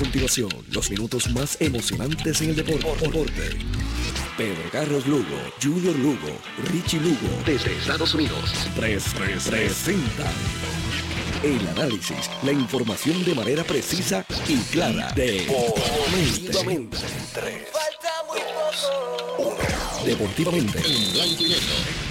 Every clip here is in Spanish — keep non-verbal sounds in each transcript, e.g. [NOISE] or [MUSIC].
continuación los minutos más emocionantes en el deporte. Pedro Carlos Lugo, Junior Lugo, Richie Lugo, desde Estados Unidos. 3 presenta el análisis, la información de manera precisa y clara. Deportivamente. Falta muy poco. Deportivamente. En blanco y negro.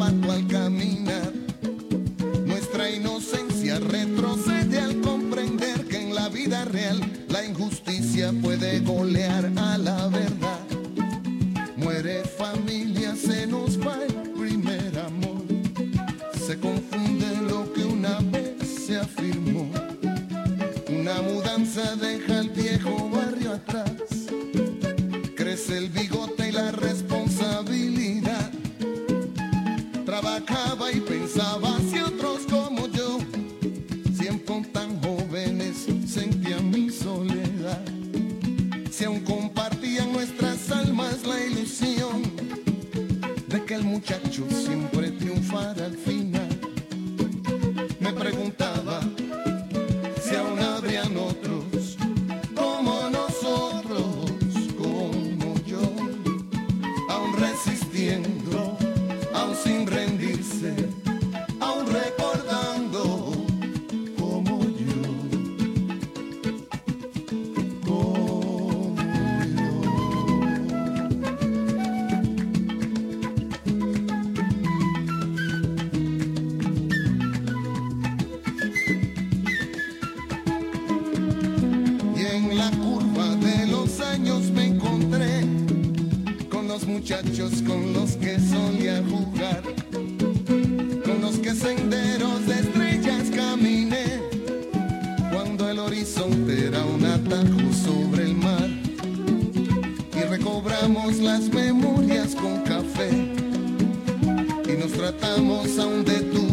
zapato al horizonte era un atajo sobre el mar. Y recobramos las memorias con café. Y nos tratamos aún de tu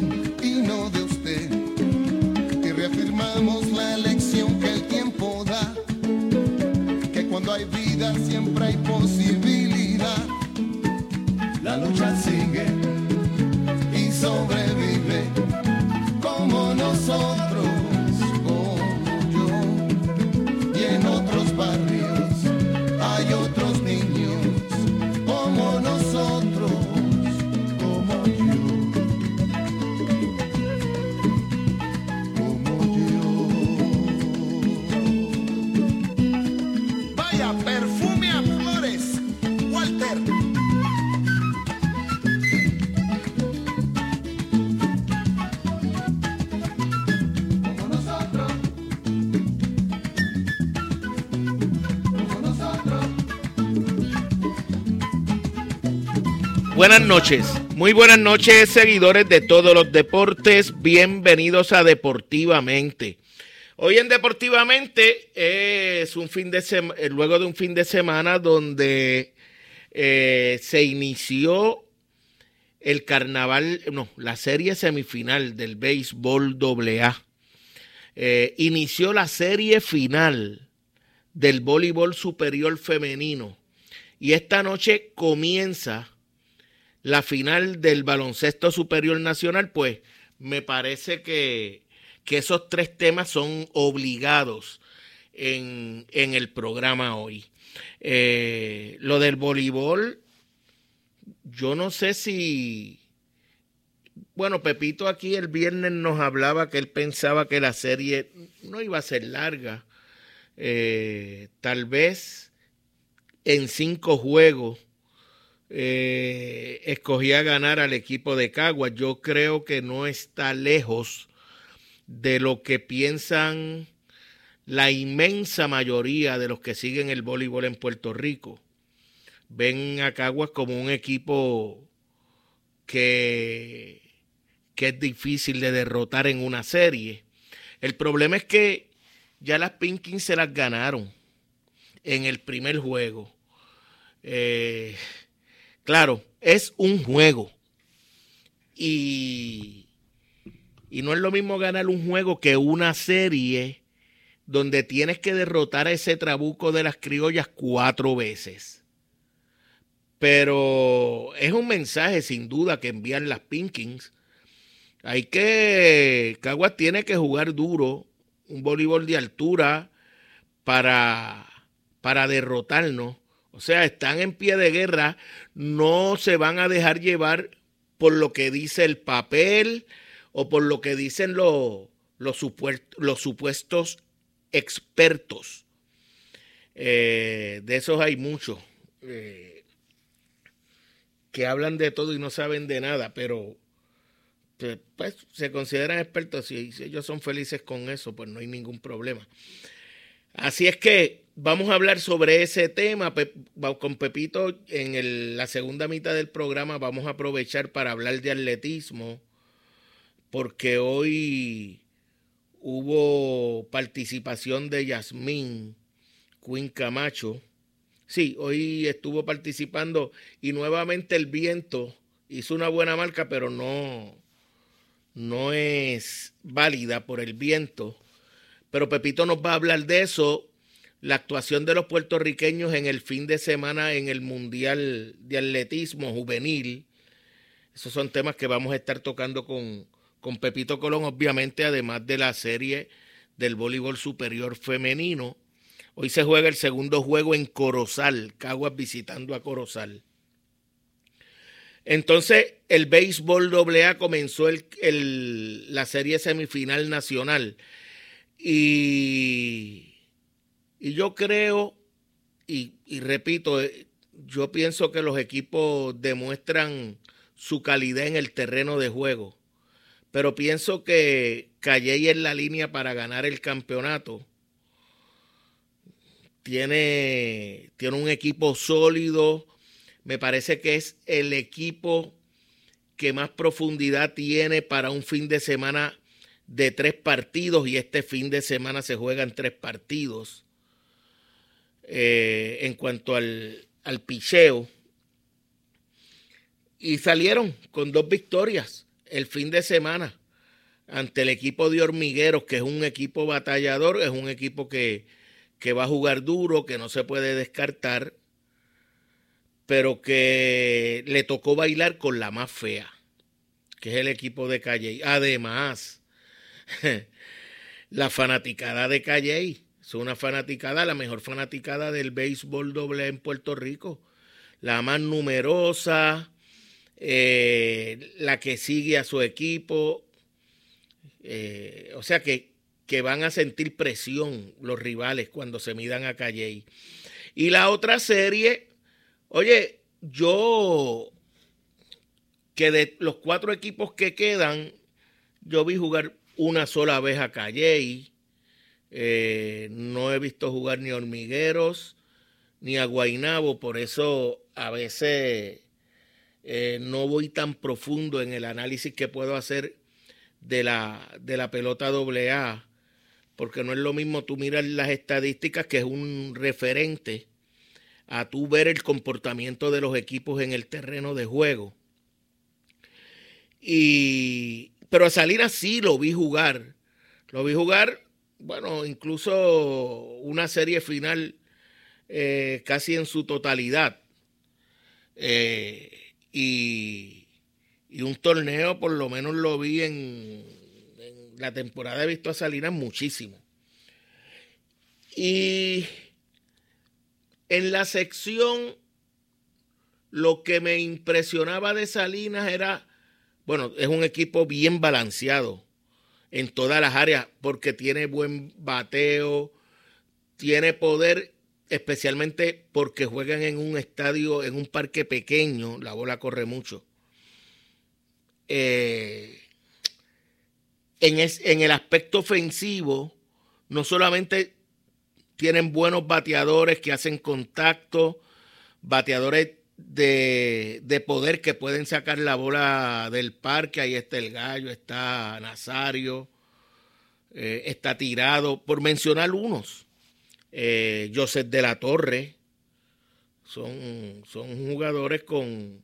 Buenas noches. Muy buenas noches, seguidores de todos los deportes. Bienvenidos a Deportivamente. Hoy en Deportivamente es un fin de semana, eh, luego de un fin de semana donde eh, se inició el carnaval, no, la serie semifinal del béisbol AA. Eh, inició la serie final del voleibol superior femenino y esta noche comienza la final del baloncesto superior nacional, pues me parece que, esos tres temas son obligados en, el programa hoy. Eh, lo del voleibol, yo no sé si... Bueno, Pepito aquí el viernes nos hablaba que él pensaba que la serie no iba a ser larga. Eh, tal vez en cinco juegos eh, escogía ganar al equipo de Caguas. Yo creo que no está lejos de lo que piensan la inmensa mayoría de los que siguen el voleibol en Puerto Rico. Ven a Caguas como un equipo que, que es difícil de derrotar en una serie. El problema es que ya las Pinkins se las ganaron en el primer juego. Eh, Claro, es un juego. Y, y no es lo mismo ganar un juego que una serie donde tienes que derrotar a ese trabuco de las criollas cuatro veces. Pero es un mensaje sin duda que envían las Pinkins. Hay que. Caguas tiene que jugar duro, un voleibol de altura para, para derrotarnos. O sea, están en pie de guerra, no se van a dejar llevar por lo que dice el papel o por lo que dicen los, supuestos expertos. Eh, de esos hay muchos eh, que hablan de todo y no saben de nada, pero pues, pues se consideran expertos y si ellos son felices con eso, pues no hay ningún problema. Así es que vamos a hablar sobre ese tema con Pepito en la segunda mitad del programa. Vamos a aprovechar para hablar de atletismo, porque hoy hubo participación de Yasmín Quinn Camacho. Sí, hoy estuvo participando y nuevamente el viento hizo una buena marca, pero no, no es válida por el viento pero Pepito nos va a hablar de eso, la actuación de los puertorriqueños en el fin de semana en el Mundial de Atletismo Juvenil. Esos son temas que vamos a estar tocando con, con Pepito Colón, obviamente, además de la serie del voleibol superior femenino. Hoy se juega el segundo juego en Corozal, Caguas visitando a Corozal. Entonces, el béisbol AA comenzó el, la serie semifinal nacional. Y, y yo creo, y, repito, eh, yo pienso que los equipos demuestran su calidad en el terreno de juego, pero pienso que Calley en la línea para ganar el campeonato. Tiene, tiene un equipo sólido, me parece que es el equipo que más profundidad tiene para un fin de semana de tres partidos y este fin de semana se juegan tres partidos. Eh, en cuanto al, al picheo. Y salieron con dos victorias el fin de semana ante el equipo de Hormigueros, que es un equipo batallador, es un equipo que, que va a jugar duro, que no se puede descartar, pero que le tocó bailar con la más fea, que es el equipo de Calle. Además, [LAUGHS] la fanaticada de Calley. Es una fanaticada, la mejor fanaticada del béisbol doble en Puerto Rico. La más numerosa, eh, la que sigue a su equipo. Eh, o sea que, que, van a sentir presión los rivales cuando se midan a Calley. Y la otra serie, oye, yo que de los cuatro equipos que quedan, yo vi jugar una sola vez a Calley. Eh, no he visto jugar ni hormigueros ni a Guainabo, por eso a veces eh, no voy tan profundo en el análisis que puedo hacer de la, de la pelota AA, porque no es lo mismo tú miras las estadísticas, que es un referente, a tú ver el comportamiento de los equipos en el terreno de juego. Y, pero a salir así lo vi jugar. Lo vi jugar, bueno, incluso una serie final eh, casi en su totalidad. Eh, y, un torneo, por lo menos lo vi en, en, la temporada, he visto a Salinas muchísimo. Y en la sección, lo que me impresionaba de Salinas era, bueno, es un equipo bien balanceado en todas las áreas, porque tiene buen bateo, tiene poder especialmente porque juegan en un estadio, en un parque pequeño, la bola corre mucho. Eh, en, en el aspecto ofensivo, no solamente tienen buenos bateadores que hacen contacto, bateadores de, de, poder que pueden sacar la bola del parque. Ahí está el gallo, está Nazario, eh, está tirado, por mencionar unos eh, Joseph de la Torre. Son, son jugadores con...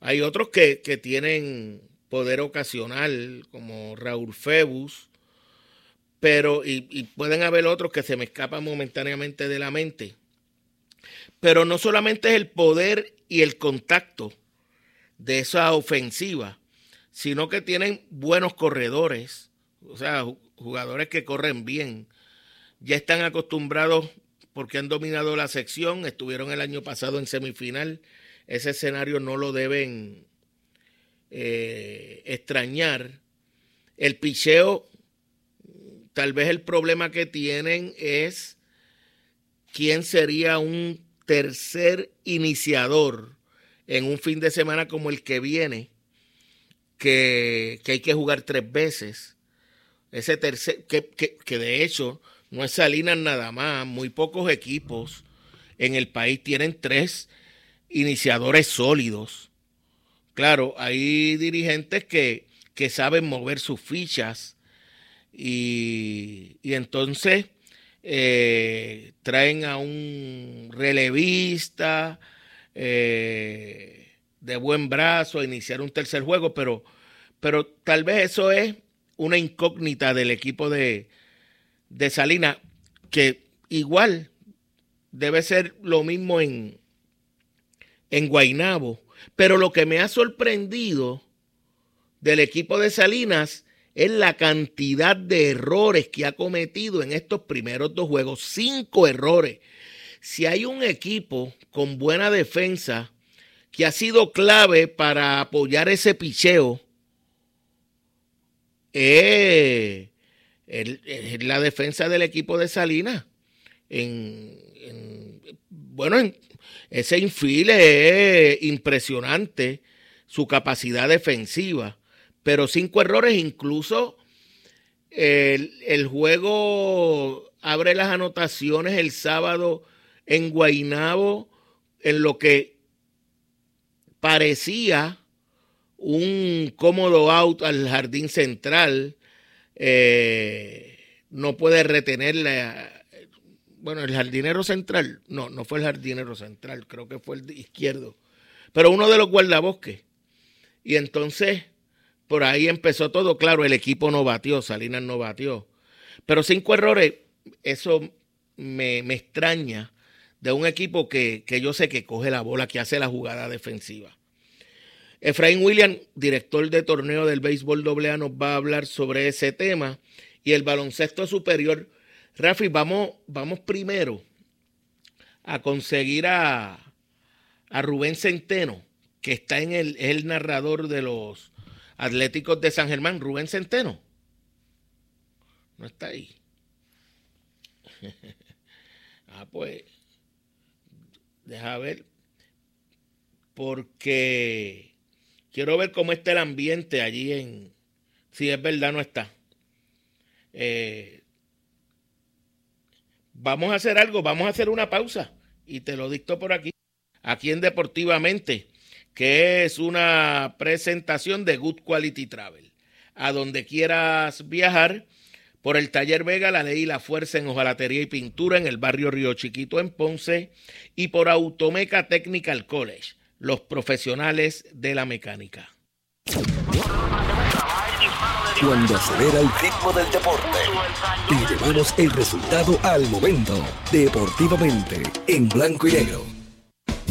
Hay otros que, que tienen poder ocasional, como Raúl Febus, pero y, y, pueden haber otros que se me escapan momentáneamente de la mente. Pero no solamente es el poder y el contacto de esa ofensiva, sino que tienen buenos corredores, o sea, jugadores que corren bien, ya están acostumbrados porque han dominado la sección, estuvieron el año pasado en semifinal, ese escenario no lo deben eh, extrañar. El picheo, tal vez el problema que tienen es quién sería un tercer iniciador en un fin de semana como el que viene, que, que hay que jugar tres veces. Ese tercer, que, que, que de hecho no es Salinas nada más, muy pocos equipos en el país tienen tres iniciadores sólidos. Claro, hay dirigentes que, que saben mover sus fichas y, y entonces eh, traen a un relevista eh, de buen brazo a iniciar un tercer juego, pero, pero tal vez eso es una incógnita del equipo de, de Salinas, que igual debe ser lo mismo en, en Guainabo. Pero lo que me ha sorprendido del equipo de Salinas es la cantidad de errores que ha cometido en estos primeros dos juegos. Cinco errores. Si hay un equipo con buena defensa que ha sido clave para apoyar ese picheo, eh, es la defensa del equipo de Salinas. En, bueno, en, ese infile es impresionante, su capacidad defensiva, pero cinco errores, incluso el, juego abre las anotaciones el sábado en Guainabo, en lo que parecía un cómodo out al jardín central eh, no puede retenerle. bueno, el jardinero central, no, no fue el jardinero central, creo que fue el izquierdo, pero uno de los guardabosques. Y entonces, por ahí empezó todo, claro, el equipo no batió, Salinas no batió. Pero cinco errores, eso me, me extraña de un equipo que, que yo sé que coge la bola, que hace la jugada defensiva. Efraín William, director de torneo del béisbol AA, nos va a hablar sobre ese tema y el baloncesto superior. Rafi, vamos, vamos primero a conseguir a, a Rubén Centeno, que está en el, es el narrador de los Atléticos de San Germán. Rubén Centeno. No está ahí. [LAUGHS] ah, pues. Deja ver. Porque Quiero ver cómo está el ambiente allí en... Si es verdad, no está. Eh, vamos a hacer algo, vamos a hacer una pausa y te lo dicto por aquí. Aquí en Deportivamente. Que es una presentación de Good Quality Travel. A donde quieras viajar, por el Taller Vega, la ley y la fuerza en hojalatería y pintura en el barrio Río Chiquito en Ponce y por Automeca Technical College, los profesionales de la mecánica. Cuando acelera el ritmo del deporte y llevamos el resultado al momento, deportivamente, en blanco y negro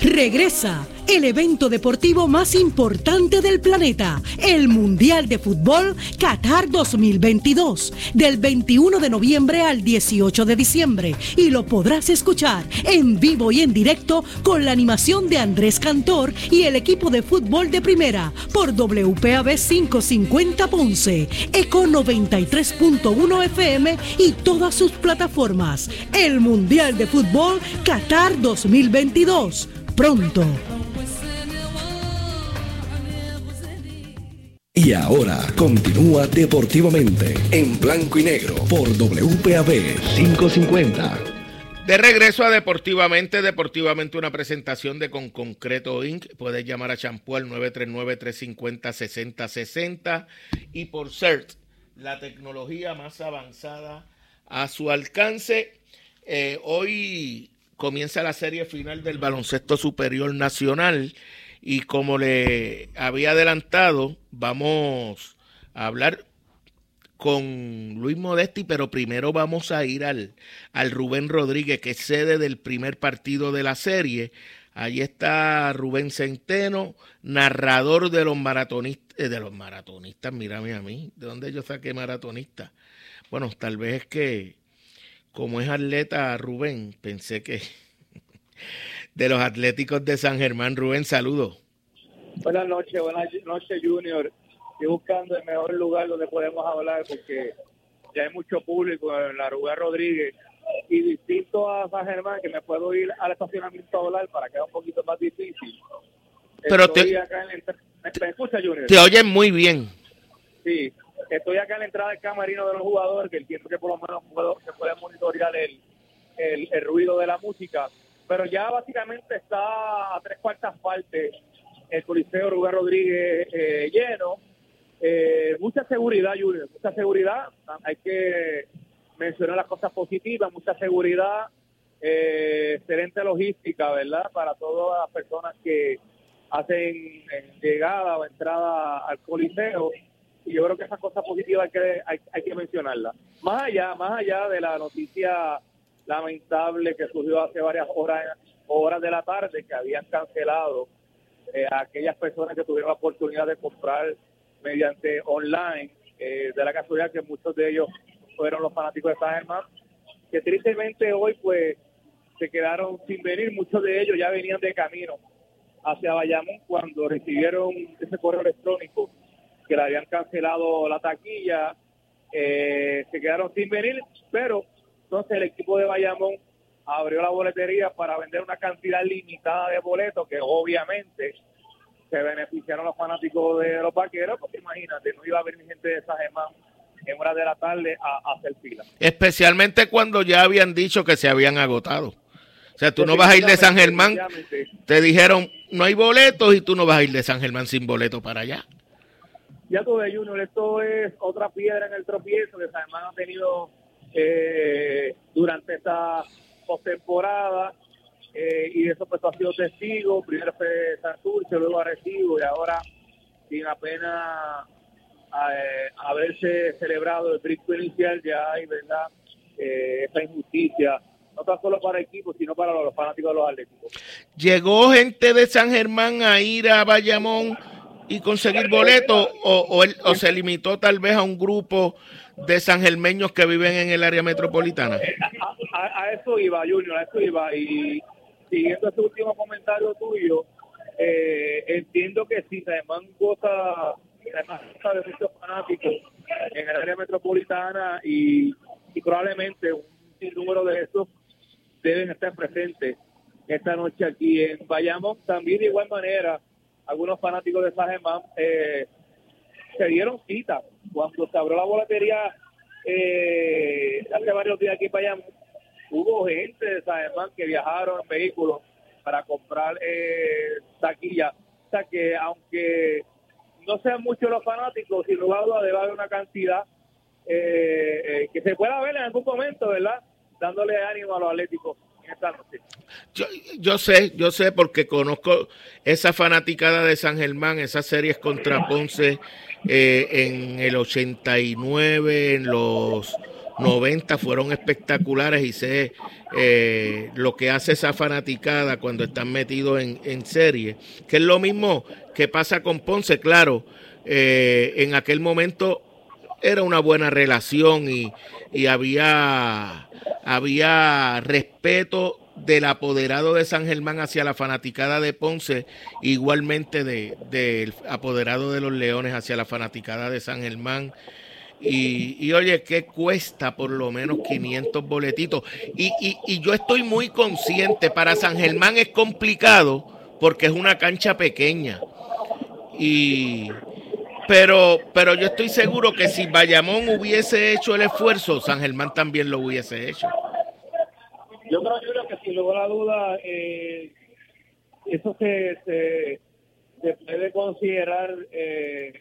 Regresa el evento deportivo más importante del planeta, el Mundial de Fútbol Qatar 2022, del 21 de noviembre al 18 de diciembre. Y lo podrás escuchar en vivo y en directo con la animación de Andrés Cantor y el equipo de fútbol de primera por WPAB 550 Ponce, Eco 93.1 FM y todas sus plataformas. El Mundial de Fútbol Qatar 2022 pronto. Y ahora continúa deportivamente en blanco y negro por WPAB 550. De regreso a Deportivamente, Deportivamente una presentación de Con Concreto Inc. Puedes llamar a Champú al 939-350-6060 y por CERT, la tecnología más avanzada a su alcance. Eh, hoy comienza la serie final del baloncesto superior nacional y como le había adelantado, vamos a hablar con Luis Modesti, pero primero vamos a ir al, al Rubén Rodríguez, que es sede del primer partido de la serie. Allí está Rubén Centeno, narrador de los maratonistas, eh, de los maratonistas, mírame a mí, ¿de dónde yo saqué maratonista? Bueno, tal vez es que como es atleta Rubén, pensé que [LAUGHS] de los Atléticos de San Germán. Rubén, saludos. Buenas noches, buenas noches, Junior. Estoy buscando el mejor lugar donde podemos hablar porque ya hay mucho público en la Rubén Rodríguez y distinto a San Germán que me puedo ir al estacionamiento a hablar para que sea un poquito más difícil. Pero te, ¿Me escucha, Junior? Te oyen muy bien. Sí, Estoy acá en la entrada del camarino de los jugadores, que entiendo que por lo menos puedo, se puede monitorear el, el, ruido de la música. Pero ya básicamente está a tres cuartas partes el Coliseo Rubén Rodríguez eh, lleno. Eh, mucha seguridad, Julio, mucha seguridad. Hay que mencionar las cosas positivas, mucha seguridad, eh, excelente logística, ¿verdad? Para todas las personas que hacen llegada o entrada al Coliseo y yo creo que esa cosa positiva hay que, hay, que mencionarla. Más allá, más allá de la noticia lamentable que surgió hace varias horas, horas de la tarde que habían cancelado eh, a aquellas personas que tuvieron la oportunidad de comprar mediante online, eh, de la casualidad que muchos de ellos fueron los fanáticos de San Germán, que tristemente hoy pues se quedaron sin venir, muchos de ellos ya venían de camino hacia Bayamón cuando recibieron ese correo electrónico que le habían cancelado la taquilla, eh, se quedaron sin venir, pero entonces el equipo de Bayamón abrió la boletería para vender una cantidad limitada de boletos que obviamente se beneficiaron los fanáticos de los vaqueros, porque imagínate, no iba a venir gente de Sajemán en horas de la tarde a, hacer fila. Especialmente cuando ya habían dicho que se habían agotado. O sea, tú no vas a ir de San Germán, te dijeron no hay boletos y tú no vas a ir de San Germán sin boleto para allá. Ya tuve, Junior, esto es otra piedra en el tropiezo que San Germán ha tenido eh, durante esta postemporada eh, y eso pues ha sido testigo. Primero fue Santurce, luego Arecibo y ahora sin apenas eh, haberse celebrado el brinco inicial ya hay, ¿verdad? Eh, esa injusticia no tan solo para el equipo, sino para los fanáticos de los atléticos. ¿Llegó gente de San Germán a ir a Bayamón y conseguir boletos o, o, se limitó tal vez a un grupo de sangermeños que viven en el área metropolitana? Eh, a, eso iba, Junior, a eso iba. Y siguiendo ese último comentario tuyo, eh, entiendo que si San Germán goza de muchos fanáticos en el área metropolitana y, probablemente un número de esos deben estar presentes esta noche aquí en Bayamón. También de igual manera, algunos fanáticos de San eh, se dieron cita cuando se abrió la boletería eh, hace varios días aquí en Bayamón. Hubo gente de San Germán que viajaron en vehículos para comprar eh, taquilla. O sea que aunque no sean muchos los fanáticos, sin lugar a dudas debe una cantidad eh, que se pueda ver en algún momento, ¿verdad? dándole ánimo a los atléticos esta noche. Yo, yo sé, yo sé porque conozco esa fanaticada de San Germán, esas series contra Ponce eh, en el 89, en los 90 fueron espectaculares y sé eh, lo que hace esa fanaticada cuando están metidos en, en, serie, que es lo mismo que pasa con Ponce, claro, eh, en aquel momento era una buena relación y, y había había respeto del apoderado de San Germán hacia la fanaticada de Ponce, igualmente del de, apoderado de los Leones hacia la fanaticada de San Germán. Y, oye, ¿qué cuesta por lo menos 500 boletitos? Y, y, y yo estoy muy consciente, para San Germán es complicado porque es una cancha pequeña. Y, pero, pero yo estoy seguro que si Bayamón hubiese hecho el esfuerzo, San Germán también lo hubiese hecho. Yo creo, Julio, que sin lugar a duda, eh, eso se, se, puede considerar eh,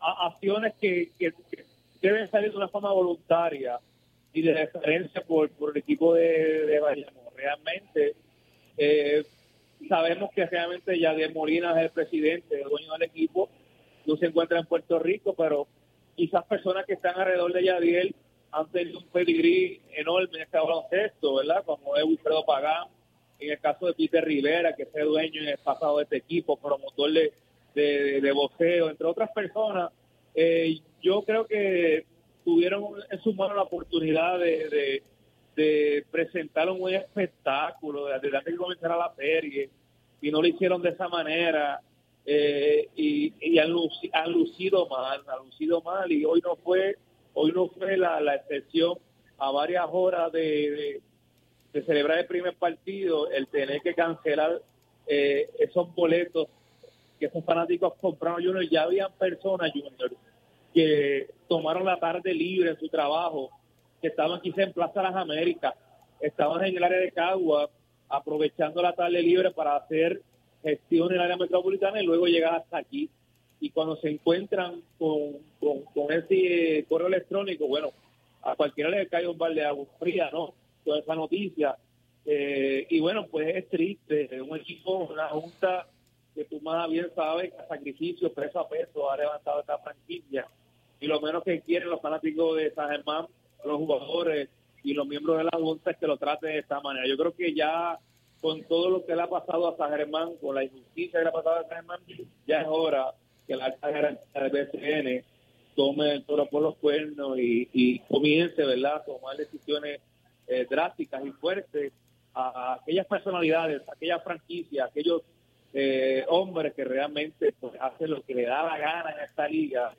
acciones que, deben salir de una forma voluntaria y de referencia por, por el equipo de, de. Realmente, eh, sabemos que realmente Yadier Molina es el presidente, el dueño del equipo, no se encuentra en Puerto Rico, pero quizás personas que están alrededor de Yadiel han tenido un pedigrí enorme en este baloncesto, ¿verdad? Como es Wilfredo Pagán, en el caso de Peter Rivera, que fue dueño en el pasado de este equipo, promotor de, de, de voceo, entre otras personas. Eh, yo creo que tuvieron en su mano la oportunidad de, de, presentar un buen espectáculo, antes de que comenzara la serie, y no lo hicieron de esa manera eh, y, y han, lucido, mal, han lucido mal y hoy no fue, hoy no fue la, la excepción a varias horas de, celebrar el primer partido, el tener que cancelar eh, esos boletos que esos fanáticos compraron Junior, ya habían personas Junior que tomaron la tarde libre en su trabajo, que estaban quizá en Plaza Las Américas, estaban en el área de Cagua, aprovechando la tarde libre para hacer gestión en el área metropolitana y luego llegar hasta aquí. Y cuando se encuentran con, con, ese correo electrónico, bueno, a cualquiera le cae un balde de agua fría, ¿no? Toda esa noticia. Eh, y bueno, pues es triste. Un equipo, una junta que tú más bien sabes que a sacrificio, peso a peso, ha levantado esta franquicia. Y lo menos que quieren los fanáticos de San Germán, los jugadores y los miembros de la junta es que lo trate de esta manera. Yo creo que ya con todo lo que le ha pasado a San Germán, con la injusticia que le ha pasado a San Germán, ya es hora que la jerarquía del BCN tome el toro por los cuernos y, comience, ¿verdad?, a tomar decisiones eh, drásticas y fuertes a, aquellas personalidades, a aquellas franquicias, a aquellos eh, hombres que realmente pues, hacen lo que le da la gana en esta liga.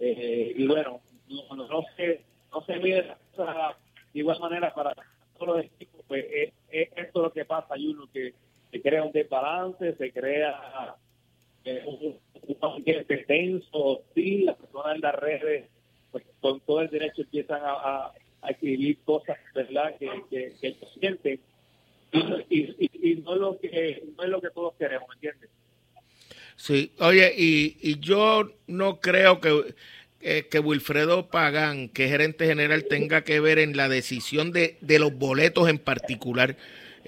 Eh, y bueno, no, no, se, no se mide de igual manera para todos los equipos, pues es, esto lo que pasa, hay uno que se crea un desbalance, se crea eh, un, ambiente tenso, hostil, las personas en las redes pues con todo el derecho empiezan a, a, escribir cosas, ¿verdad?, que, que, que ellos sienten. Y, y, y, no, es lo que, no es lo que todos queremos, ¿entiendes? Sí, oye, y, y yo no creo que, eh, que Wilfredo Pagán, que es gerente general, tenga que ver en la decisión de, de los boletos en particular.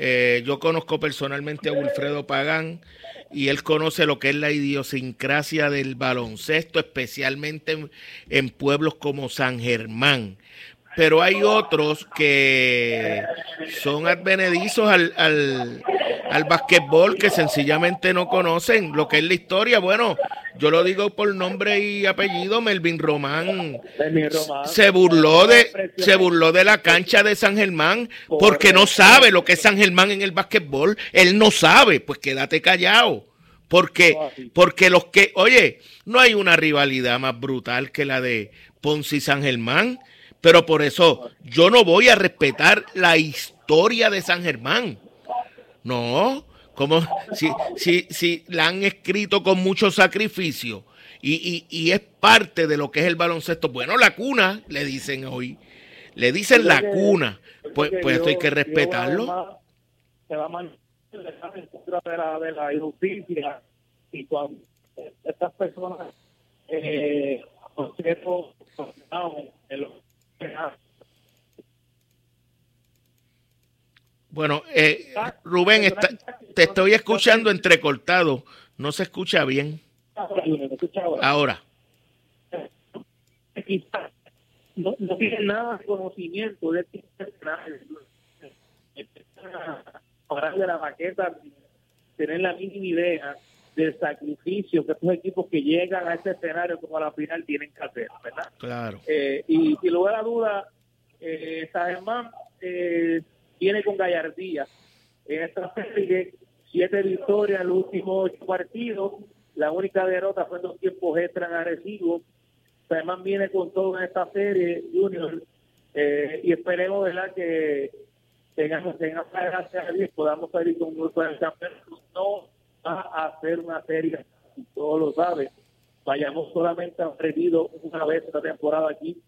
Eh, yo conozco personalmente a Wilfredo Pagán y él conoce lo que es la idiosincrasia del baloncesto, especialmente en, en pueblos como San Germán pero hay otros que son advenedizos al, al, al basquetbol que sencillamente no conocen lo que es la historia. Bueno, yo lo digo por nombre y apellido, Melvin Román, Melvin Román. se burló de se burló de la cancha de San Germán porque no sabe lo que es San Germán en el basquetbol. Él no sabe, pues quédate callado. Porque, porque los que, oye, no hay una rivalidad más brutal que la de Ponce y San Germán. Pero por eso yo no voy a respetar la historia de San Germán. No, como si, si, si la han escrito con mucho sacrificio y, y, y, es parte de lo que es el baloncesto. Bueno, la cuna, le dicen hoy. Le dicen la cuna. Pues, pues esto hay que respetarlo. Se va a de la, de la injusticia y cuando estas personas eh, en los bueno, eh, Rubén, está, te estoy escuchando entrecortado. No se escucha bien. Ahora. No, tiene nada de conocimiento de Para de la maqueta, tener la mínima idea del sacrificio que estos equipos que llegan a este escenario como a la final tienen que hacer, ¿verdad? Claro. Eh, y sin lugar a duda, eh, Sagerman eh, viene con gallardía en esta serie, siete victorias en los últimos ocho partidos, la única derrota fue en dos tiempos extra en Arecibo. Sagerman viene con todo en esta serie, Junior, eh, y esperemos, ¿verdad?, que tengamos, tengamos gracias a Dios, podamos salir con un grupo campeonato. No va a hacer una serie, todos lo saben. Vayamos solamente a perdido una vez esta temporada aquí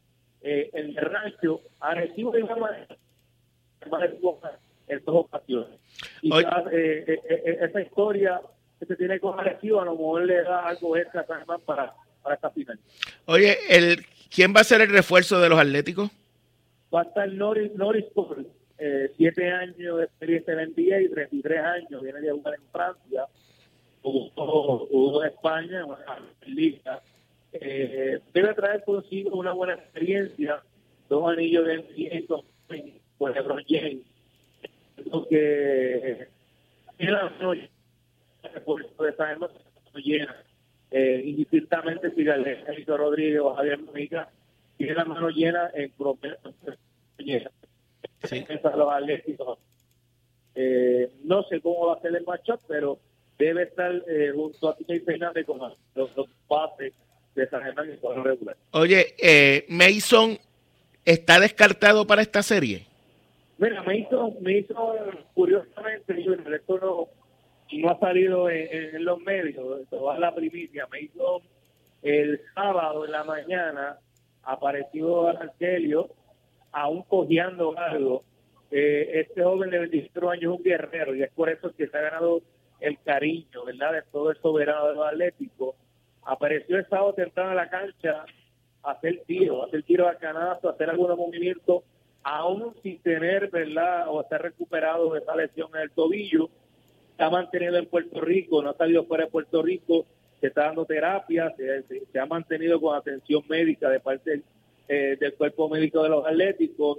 eh, en el rancho, a recibo de igual manera en dos ocasiones. Y ya, eh, eh, eh, esa historia que se tiene con Arecibo a lo mejor le da algo extra para, para esta final. Oye, el, ¿quién va a ser el refuerzo de los Atléticos? Va a estar Norris, Norris Paul, eh, siete años de experiencia en NBA y 33 años, viene de jugar en Francia hubo, en España, en liga. Eh, debe traer consigo una buena experiencia, dos anillos de NBA por LeBron James. Lo que la noche de San no llena. Eh, indistintamente si Félix Rodríguez o Javier Mujica tiene la mano llena en promedio llena. Sí. Eh, no sé cómo va a ser el matchup, pero debe estar eh, junto a TJ Fernández con los dos pases de San Germán en el regular. Oye, eh, Mason está descartado para esta serie. Mira, Mason, Mason curiosamente, yo, esto no, no ha salido en, en los medios, esto va a la primicia. Mason el sábado en la mañana apareció Argelio aún cojeando algo. Eh, este joven de 24 años es un guerrero y es por eso que se ha ganado el cariño, ¿verdad?, de todo el soberano de los atléticos. Apareció el sábado temprano en la cancha a hacer tiro, a hacer tiro a canasto, a hacer algunos movimientos, aún sin tener, ¿verdad?, o estar recuperado de esa lesión en el tobillo. Está mantenido en Puerto Rico, no ha salido fuera de Puerto Rico, se está dando terapia, se, ha mantenido con atención médica de parte del, eh, del cuerpo médico de los atléticos.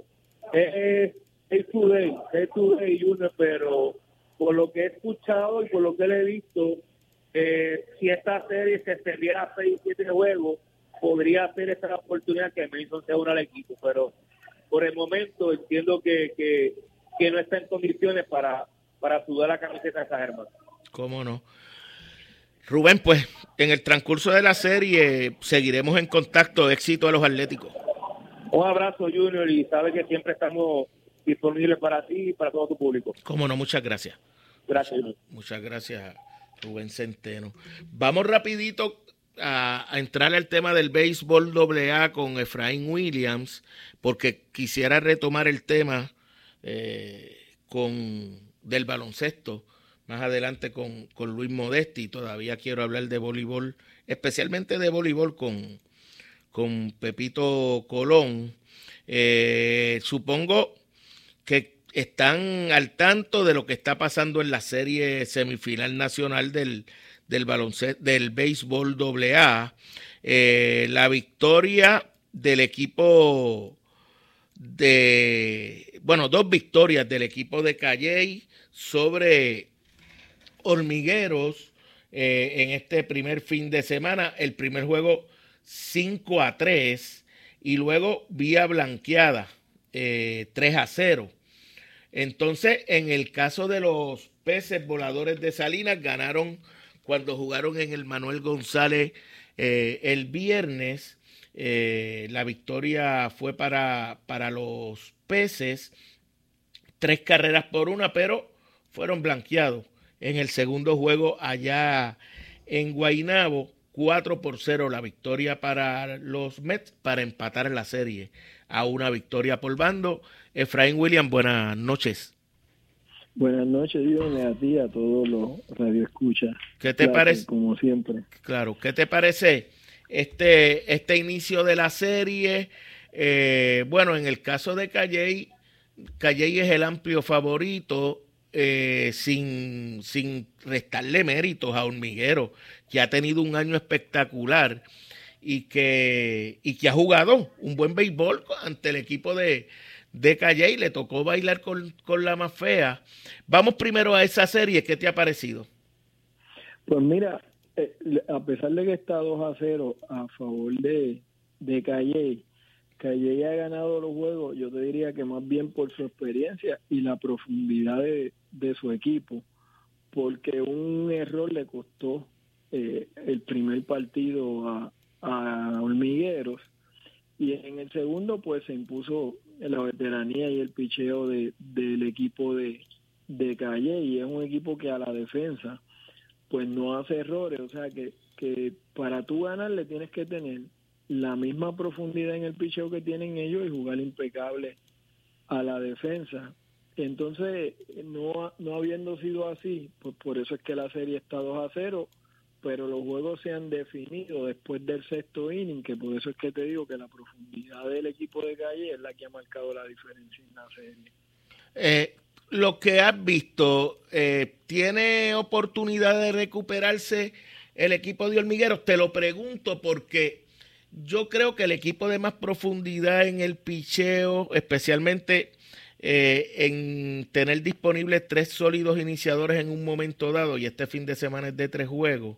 Es, es today, es today, Junior, pero por lo que he escuchado y por lo que le he visto, eh, si esta serie se extendiera a 6 7 juegos, podría ser esta la oportunidad que Mason se una al equipo, pero por el momento entiendo que, que, que no está en condiciones para, para sudar la camiseta de esa hermana. ¿Cómo no? Rubén, pues en el transcurso de la serie seguiremos en contacto. Éxito a los Atléticos. Un abrazo, Junior, y sabe que siempre estamos disponibles para ti y para todo tu público. Cómo no, muchas gracias. Gracias. Muchas gracias, Rubén Centeno. Vamos rapidito a, entrar al tema del béisbol AA con Efraín Williams, porque quisiera retomar el tema eh, con del baloncesto más adelante con, con, Luis Modesti. Todavía quiero hablar de voleibol, especialmente de voleibol con, con Pepito Colón. Eh, supongo que están al tanto de lo que está pasando en la serie semifinal nacional del, del baloncesto, del béisbol AA. Eh, la victoria del equipo de, bueno, dos victorias del equipo de Calley sobre Hormigueros eh, en este primer fin de semana. El primer juego 5 a 3 y luego vía blanqueada 3 eh, a 0. Entonces, en el caso de los peces voladores de Salinas, ganaron cuando jugaron en el Manuel González eh, el viernes. Eh, la victoria fue para, para los peces, tres carreras por una, pero fueron blanqueados en el segundo juego allá en Guainabo. 4 por 0 la victoria para los Mets para empatar la serie a una victoria por bando. Efraín William, buenas noches. Buenas noches, Dios, a ti, a todos los radioescuchas. ¿Qué te parece? Como siempre. Claro, ¿qué te parece este, este inicio de la serie? Eh, bueno, en el caso de Calley, Calley es el amplio favorito, eh, sin, sin restarle méritos a Hormiguero, que ha tenido un año espectacular y que, y que ha jugado un buen béisbol ante el equipo de, de Calle y le tocó bailar con, la más fea. Vamos primero a esa serie, ¿qué te ha parecido? Pues mira, eh, a pesar de que está 2 a 0 a favor de, de Calle, Calle ha ganado los juegos, yo te diría que más bien por su experiencia y la profundidad de, su equipo, porque un error le costó eh, el primer partido a, a Hormigueros y en el segundo pues se impuso la veteranía y el picheo de, del equipo de, de Calle. Y es un equipo que a la defensa pues no hace errores, o sea que, que para tú ganar le tienes que tener la misma profundidad en el picheo que tienen ellos y jugar impecable a la defensa. Entonces, no, no habiendo sido así, pues por eso es que la serie está 2 a 0 pero los juegos se han definido después del sexto inning, que por eso es que te digo que la profundidad del equipo de calle es la que ha marcado la diferencia en la serie. Eh, lo que has visto, eh, ¿tiene oportunidad de recuperarse el equipo de Hormigueros? Te lo pregunto porque yo creo que el equipo de más profundidad en el picheo, especialmente eh, en tener disponibles tres sólidos iniciadores en un momento dado, y este fin de semana es de tres juegos,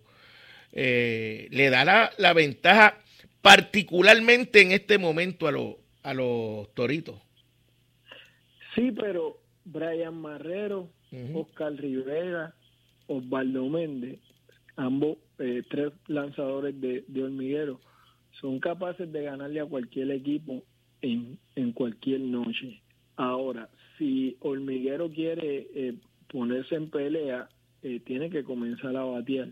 eh, le dará la ventaja particularmente en este momento a, los a los toritos. Sí, pero Brian Marrero, Oscar Rivera, Osvaldo Méndez, ambos eh, tres lanzadores de, de, hormiguero, son capaces de ganarle a cualquier equipo en, en cualquier noche. Ahora, si Hormiguero quiere eh, ponerse en pelea, tiene que comenzar a batear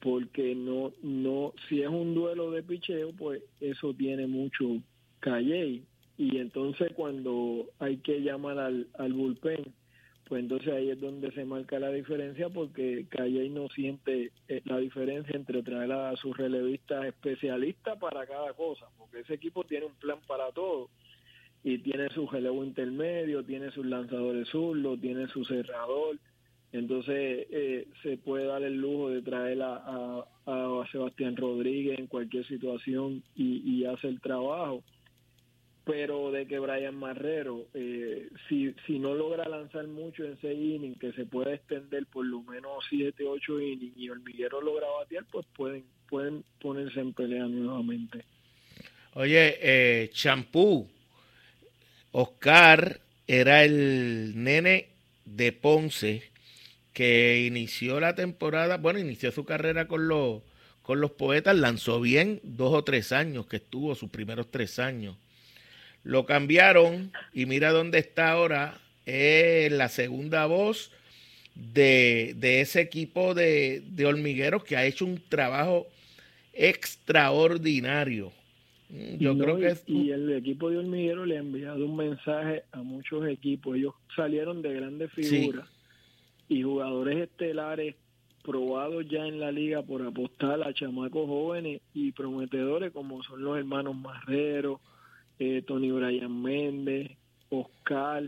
porque no, no, si es un duelo de picheo, pues eso tiene mucho calle y entonces cuando hay que llamar al, al bullpen, pues entonces ahí es donde se marca la diferencia porque Calle no siente eh, la diferencia entre traer a sus relevistas especialistas para cada cosa, porque ese equipo tiene un plan para todo y tiene su relevo intermedio, tiene sus lanzadores zurdos, tiene su cerrador, entonces eh, se puede dar el lujo de traer a, a, Sebastián Rodríguez en cualquier situación y, y hace el trabajo. Pero de que Brian Marrero, eh, si, si no logra lanzar mucho en ese inning, que se puede extender por lo menos 7, 8 innings y Hormiguero logra batear, pues pueden, pueden ponerse en pelea nuevamente. Oye, eh, Champú, Oscar era el nene de Ponce que inició la temporada, bueno, inició su carrera con los, con los poetas, lanzó bien dos o tres años, que estuvo sus primeros tres años. Lo cambiaron y mira dónde está ahora, es la segunda voz de, ese equipo de, de hormigueros que ha hecho un trabajo extraordinario. Mm, yo creo que y el equipo de Hormiguero le ha enviado un mensaje a muchos equipos. Ellos salieron de grandes figuras y jugadores estelares probados ya en la liga por apostar a chamacos jóvenes y prometedores como son los hermanos Marrero, eh, Tony Bryan Méndez, Oscar,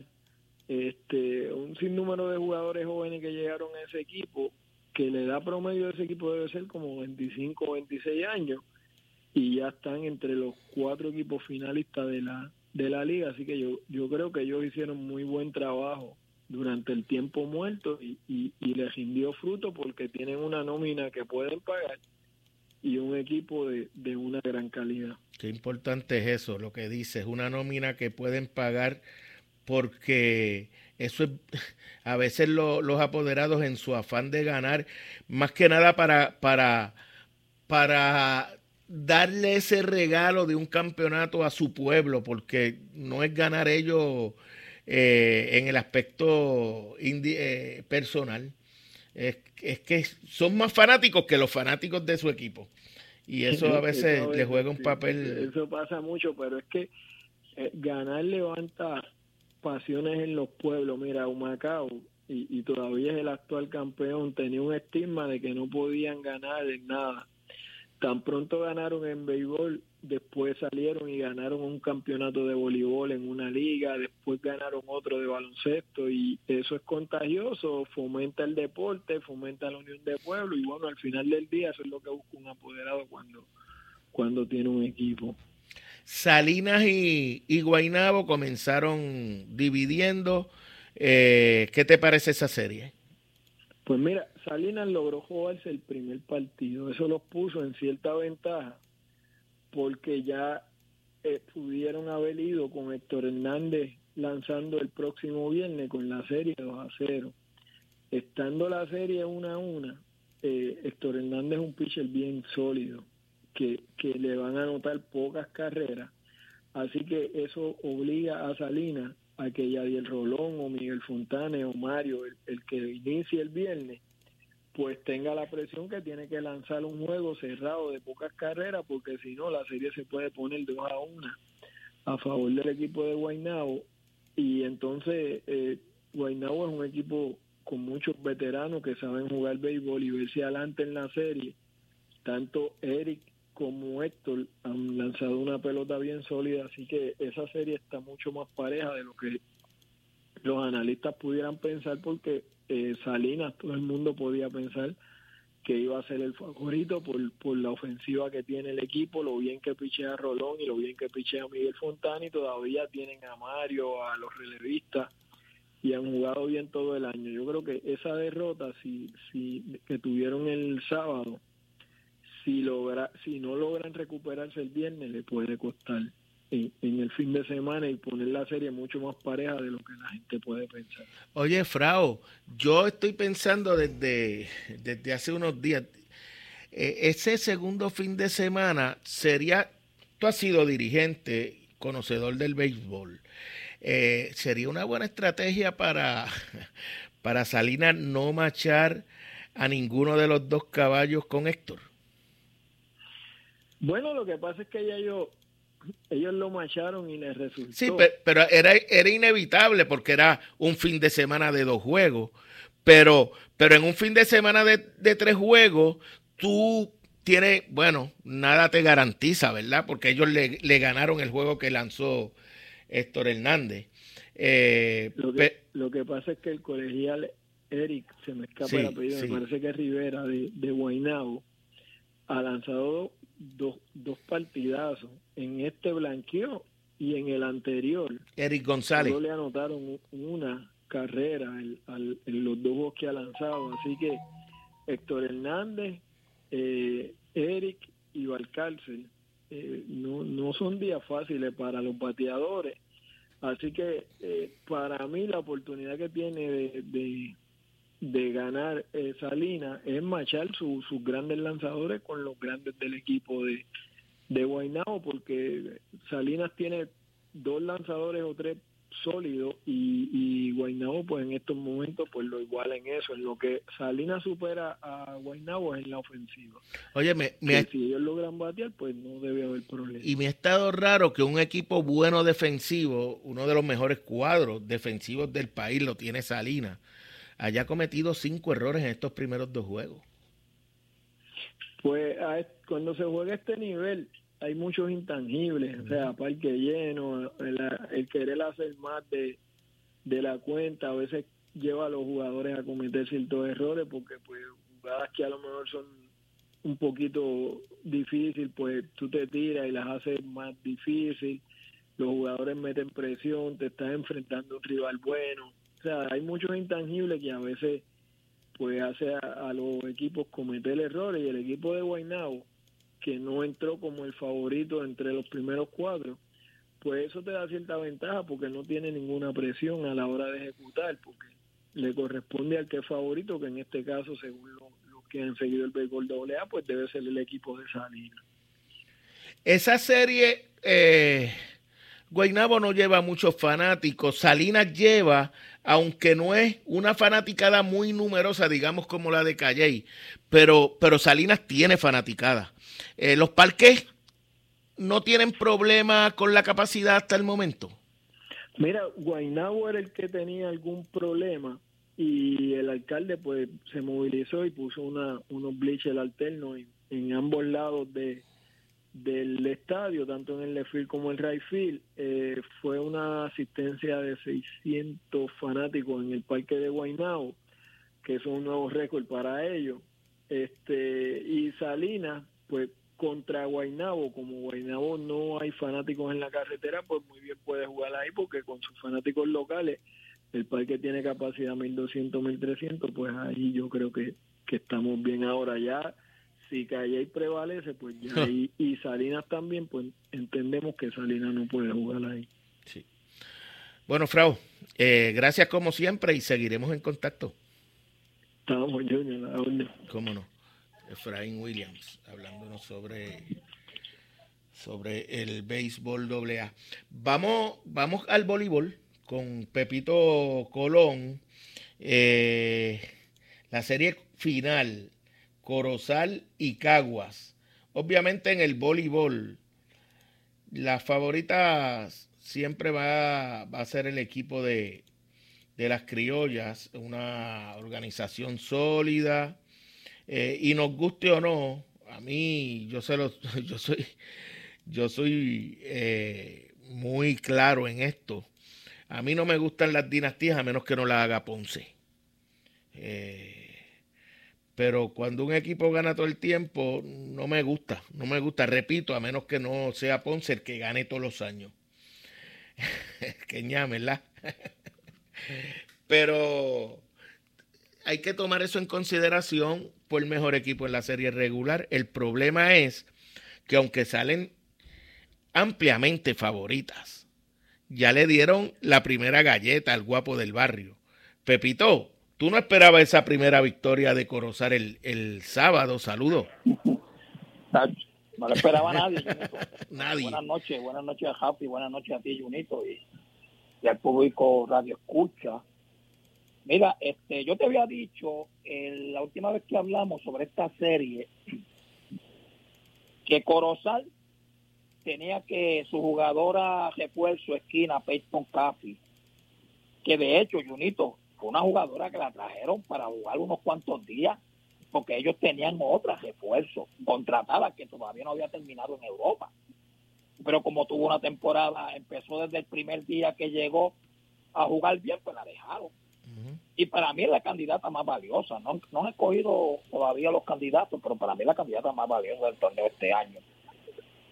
este, un sinnúmero de jugadores jóvenes que llegaron a ese equipo, que le da promedio de ese equipo debe ser como 25 o 26 años y ya están entre los cuatro equipos finalistas de la de la liga, así que yo yo creo que ellos hicieron muy buen trabajo durante el tiempo muerto y, les rindió fruto porque tienen una nómina que pueden pagar y un equipo de, de una gran calidad. Qué importante es eso, lo que dices, una nómina que pueden pagar porque eso es [LAUGHS] a veces los apoderados en su afán de ganar, más que nada para, para, para darle ese regalo de un campeonato a su pueblo, porque no es ganar ellos eh, en el aspecto eh, personal. Es, es, que son más fanáticos que los fanáticos de su equipo. Y eso a [LAUGHS] veces le juega un papel. Eso pasa mucho, pero es que eh, ganar levanta pasiones en los pueblos. Mira, Humacao, y, y todavía es el actual campeón, tenía un estigma de que no podían ganar en nada. Tan pronto ganaron en béisbol, después salieron y ganaron un campeonato de voleibol en una liga, después ganaron otro de baloncesto y eso es contagioso, fomenta el deporte, fomenta la unión de pueblo y bueno, al final del día eso es lo que busca un apoderado cuando, cuando tiene un equipo. Salinas y, y Guainabo comenzaron dividiendo. Eh, ¿Qué te parece esa serie? Pues mira, Salinas logró jugarse el primer partido, eso los puso en cierta ventaja porque ya eh, pudieron haber ido con Héctor Hernández lanzando el próximo viernes con la serie 2 a 0. Estando la serie 1 a 1, eh, Héctor Hernández es un pitcher bien sólido, que, que le van a anotar pocas carreras. Así que eso obliga a Salinas a que Rolón o Miguel Fontane o Mario, el, que inicie el viernes, pues tenga la presión que tiene que lanzar un juego cerrado de pocas carreras, porque si no la serie se puede poner 2 a 1 a favor del equipo de Guaynabo. Y entonces eh, Guaynabo es un equipo con muchos veteranos que saben jugar béisbol y verse adelante en la serie. Tanto Eric como Héctor han lanzado una pelota bien sólida, así que esa serie está mucho más pareja de lo que los analistas pudieran pensar porque eh, Salinas, todo el mundo podía pensar que iba a ser el favorito por, la ofensiva que tiene el equipo, lo bien que pichea Rolón y lo bien que pichea Miguel Fontana y todavía tienen a Mario, a los relevistas y han jugado bien todo el año. Yo creo que esa derrota si, si que tuvieron el sábado, si logra, si no logran recuperarse el viernes le puede costar en, el fin de semana y poner la serie mucho más pareja de lo que la gente puede pensar. Oye, Frao, yo estoy pensando desde, desde hace unos días, eh, ese segundo fin de semana sería, tú has sido dirigente, conocedor del béisbol, eh, sería una buena estrategia para, [LAUGHS] para Salinas no machar a ninguno de los dos caballos con Héctor. Bueno, lo que pasa es que ya yo ellos lo macharon y les resultó. Sí, pero, era, era inevitable porque era un fin de semana de dos juegos. Pero, pero en un fin de semana de, tres juegos, tú tienes, bueno, nada te garantiza, ¿verdad? Porque ellos le, le ganaron el juego que lanzó Héctor Hernández. Eh, lo, que, lo, que, pasa es que el colegial Eric, se me escapa el apellido, me parece que es Rivera de, de Guaynabo, ha lanzado dos, dos partidazos. En este blanqueo y en el anterior. Eric González. le anotaron una carrera en, los dos juegos que ha lanzado. Así que Héctor Hernández, eh, Eric y Valcárcel eh, no, no son días fáciles para los bateadores. Así que eh, para mí la oportunidad que tiene de, de ganar eh, Salinas es machar sus grandes lanzadores con los grandes del equipo de, de Guaynabo, porque Salinas tiene dos lanzadores o tres sólido y, y Guaynabo pues en estos momentos pues lo iguala en eso, en lo que Salinas supera a Guaynabo es en la ofensiva. Oye, me, si ellos logran batear pues no debe haber problema. Y me ha estado raro que un equipo bueno defensivo, uno de los mejores cuadros defensivos del país lo tiene Salinas, haya cometido cinco errores en estos primeros dos juegos. Pues cuando se juega este nivel hay muchos intangibles, o sea, parque lleno, el, querer hacer más de, de la cuenta, a veces lleva a los jugadores a cometer ciertos errores porque pues jugadas que a lo mejor son un poquito difícil, pues tú te tiras y las haces más difícil, los jugadores meten presión, te estás enfrentando a un rival bueno, o sea, hay muchos intangibles que a veces pues hace a, los equipos cometer errores y el equipo de Guaynabo que no entró como el favorito entre los primeros cuatro, pues eso te da cierta ventaja porque no tiene ninguna presión a la hora de ejecutar, porque le corresponde al que es favorito, que en este caso, según los lo que han seguido el béisbol doble A, pues debe ser el equipo de Salinas. Esa serie, eh, Guaynabo no lleva muchos fanáticos, Salinas lleva, aunque no es una fanaticada muy numerosa, digamos como la de Calley, pero, pero Salinas tiene fanaticada. Eh, ¿Los parques no tienen problema con la capacidad hasta el momento? Mira, Guaynabo era el que tenía algún problema y el alcalde pues se movilizó y puso una, unos bleachers alternos en, ambos lados de, del estadio, tanto en el left field como en el right field. Eh, fue una asistencia de 600 fanáticos en el parque de Guaynabo, que es un nuevo récord para ellos. Este, y Salinas, pues contra Guainabo, como Guainabo no hay fanáticos en la carretera, pues muy bien puede jugar ahí porque con sus fanáticos locales el parque tiene capacidad 1200, 1300, pues ahí yo creo que, que estamos bien ahora ya. Si Calle prevalece, pues ya [LAUGHS] y Salinas también, pues entendemos que Salinas no puede jugar ahí. Sí. Bueno, Frau, eh, gracias como siempre y seguiremos en contacto. Estamos, Junior, la orden. ¿Cómo no? Efraín Williams, hablándonos sobre, sobre el béisbol AA. Vamos, vamos al voleibol con Pepito Colón. Eh, la serie final, Corozal y Caguas. Obviamente en el voleibol, la favorita siempre va, va a ser el equipo de, de las criollas, una organización sólida, eh, y nos guste o no, a mí yo se lo, [LAUGHS] yo soy, yo soy eh, muy claro en esto. A mí no me gustan las dinastías a menos que no las haga Ponce. Eh, pero cuando un equipo gana todo el tiempo, no me gusta, no me gusta, repito, a menos que no sea Ponce el que gane todos los años. [LAUGHS] que ñame, ¿verdad? [LAUGHS] pero hay que tomar eso en consideración por el mejor equipo en la serie regular. El problema es que aunque salen ampliamente favoritas, ya le dieron la primera galleta al guapo del barrio. Pepito, tú no esperabas esa primera victoria de Corozar el, el sábado. Saludos. No lo esperaba nadie. [LAUGHS] nadie. Buenas noches, buenas noches a Happy, buenas noches a ti, Junito, y, y al público Radio Escucha Mira, este, yo te había dicho la última vez que hablamos sobre esta serie que Corozal tenía que su jugadora refuerzo esquina Peyton Caffey, que de hecho, Junito, fue una jugadora que la trajeron para jugar unos cuantos días, porque ellos tenían otra refuerzo contratada que todavía no había terminado en Europa. Pero como tuvo una temporada, empezó desde el primer día que llegó a jugar bien, pues la dejaron y para mí es la candidata más valiosa. No, no he escogido todavía los candidatos, pero para mí es la candidata más valiosa del torneo este año.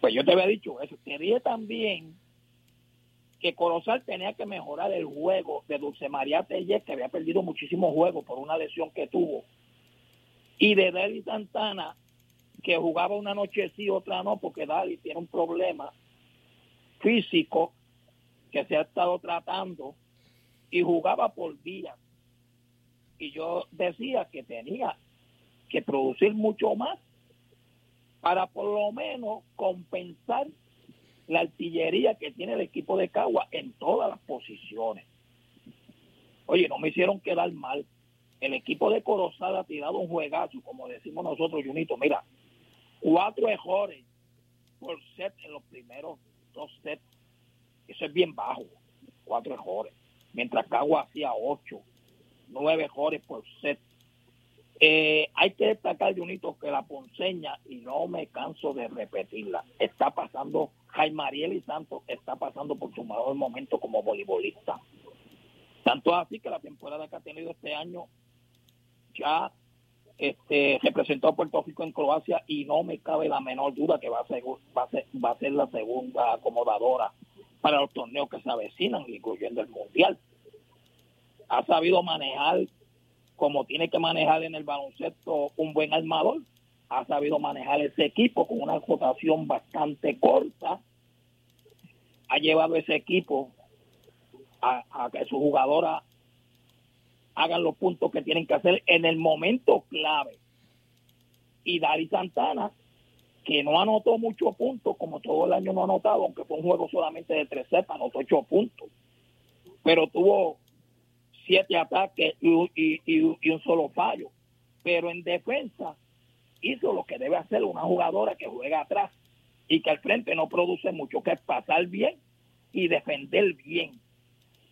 Pues yo te había dicho eso. Te dije también que Corozal tenía que mejorar el juego de Dulce María Tellez, que había perdido muchísimos juegos por una lesión que tuvo, y de Dali Santana, que jugaba una noche sí, otra no, porque Dali tiene un problema físico que se ha estado tratando y jugaba por días y yo decía que tenía que producir mucho más para por lo menos compensar la artillería que tiene el equipo de Cagua en todas las posiciones. Oye, no me hicieron quedar mal. El equipo de Corozal ha tirado un juegazo, como decimos nosotros, Junito. Mira, cuatro ejores por set en los primeros dos sets. Eso es bien bajo, cuatro ejores. Mientras Cagua hacía ocho, nueve ejores por set. Eh, hay que destacar, Junito, que la ponceña, y no me canso de repetirla, está pasando, Jaime Ariel y Santos está pasando por su mejor momento como voleibolista. Tanto así que la temporada que ha tenido este año ya este, representó a Puerto Rico en Croacia y no me cabe la menor duda que va a ser, va a ser, va a ser la segunda acomodadora para los torneos que se avecinan, incluyendo el Mundial. Ha sabido manejar como tiene que manejar en el baloncesto un buen armador, ha sabido manejar ese equipo con una rotación bastante corta, ha llevado ese equipo a, que sus jugadoras hagan los puntos que tienen que hacer en el momento clave. Y Dari Santana, que no anotó muchos puntos, como todo el año no ha anotado, aunque fue un juego solamente de tres cepas, anotó ocho puntos. Pero tuvo siete ataques y, un solo fallo. Pero en defensa hizo lo que debe hacer una jugadora que juega atrás y que al frente no produce mucho, que es pasar bien y defender bien.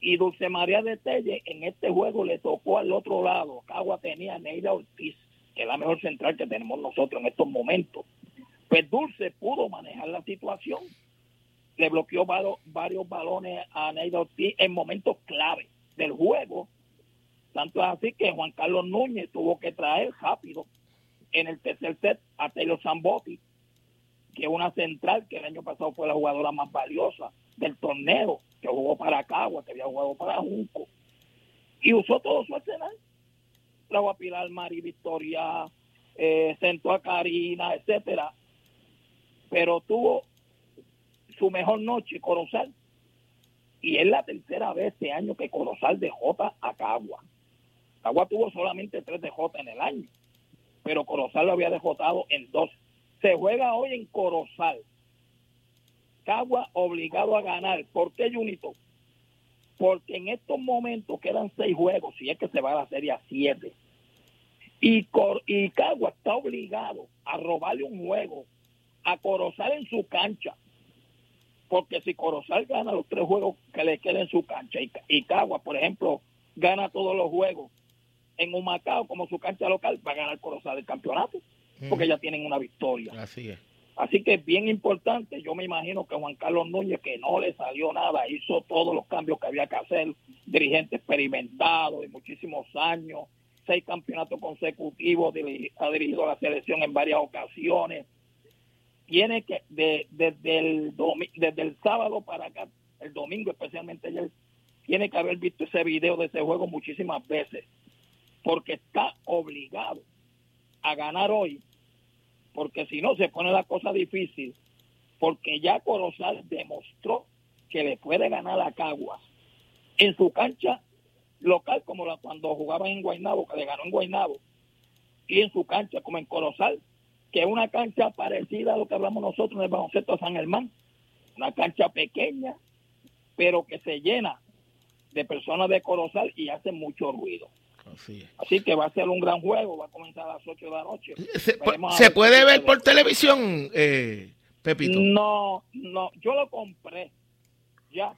Y Dulce María de Telle en este juego le tocó al otro lado. Cagua tenía a Neida Ortiz, que es la mejor central que tenemos nosotros en estos momentos. Pues Dulce pudo manejar la situación. Le bloqueó varios balones a Neida Ortiz en momentos clave del juego. Tanto es así que Juan Carlos Núñez tuvo que traer rápido en el tercer set a Taylor Zambotti, que es una central que el año pasado fue la jugadora más valiosa del torneo, que jugó para Cagua, que había jugado para Junco, y usó todo su arsenal. Trajo a Pilar Mari Victoria, eh, sentó a Karina, etcétera, pero tuvo su mejor noche Corozal y es la tercera vez este año que Corozal dejó a Cagua. Cagua tuvo solamente tres DJ en el año, pero Corozal lo había dejotado en dos. Se juega hoy en Corozal. Cagua obligado a ganar. ¿Por qué, Junito? Porque en estos momentos quedan seis juegos, si es que se va a la serie a siete. Y, y Cagua está obligado a robarle un juego a Corozal en su cancha porque si Corozal gana los tres juegos que le queden en su cancha y, Cagua, por ejemplo, gana todos los juegos en un Macao como su cancha local, va a ganar Corozal el campeonato, porque ya tienen una victoria. Así es. Así que es bien importante, yo me imagino que Juan Carlos Núñez, que no le salió nada, hizo todos los cambios que había que hacer, dirigente experimentado de muchísimos años, seis campeonatos consecutivos, ha dirigido a la selección en varias ocasiones, tiene que, de, desde, el desde el sábado para acá, el domingo especialmente ayer, tiene que haber visto ese video de ese juego muchísimas veces, porque está obligado a ganar hoy, porque si no se pone la cosa difícil, porque ya Corozal demostró que le puede ganar a Caguas en su cancha local, como la, cuando jugaba en Guaynabo, que le ganó en Guaynabo, y en su cancha como en Corozal, que es una cancha parecida a lo que hablamos nosotros en el baloncesto San Germán, una cancha pequeña, pero que se llena de personas de Corozal y hace mucho ruido. Así, que va a ser un gran juego, va a comenzar a las 8 de la noche. ¿Se, puede ver por televisión, eh, Pepito? No, no, yo lo compré ya,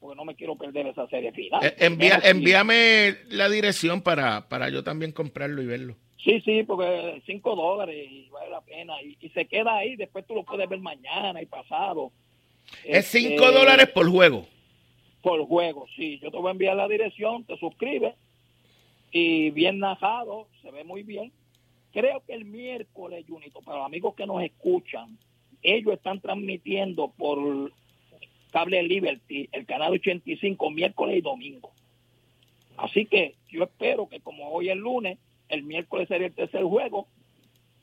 porque no me quiero perder esa serie final. Eh, envía, envíame la dirección para, para yo también comprarlo y verlo. Sí, sí, porque 5 dólares y vale la pena. Y, se queda ahí, después tú lo puedes ver mañana y pasado. Es 5 este, dólares por juego. Por juego, sí. Yo te voy a enviar la dirección, te suscribes y bien narrado, se ve muy bien. Creo que el miércoles, Junito, para los amigos que nos escuchan, ellos están transmitiendo por Cable Liberty, el canal 85, miércoles y domingo. Así que yo espero que como hoy es lunes, el miércoles sería el tercer juego,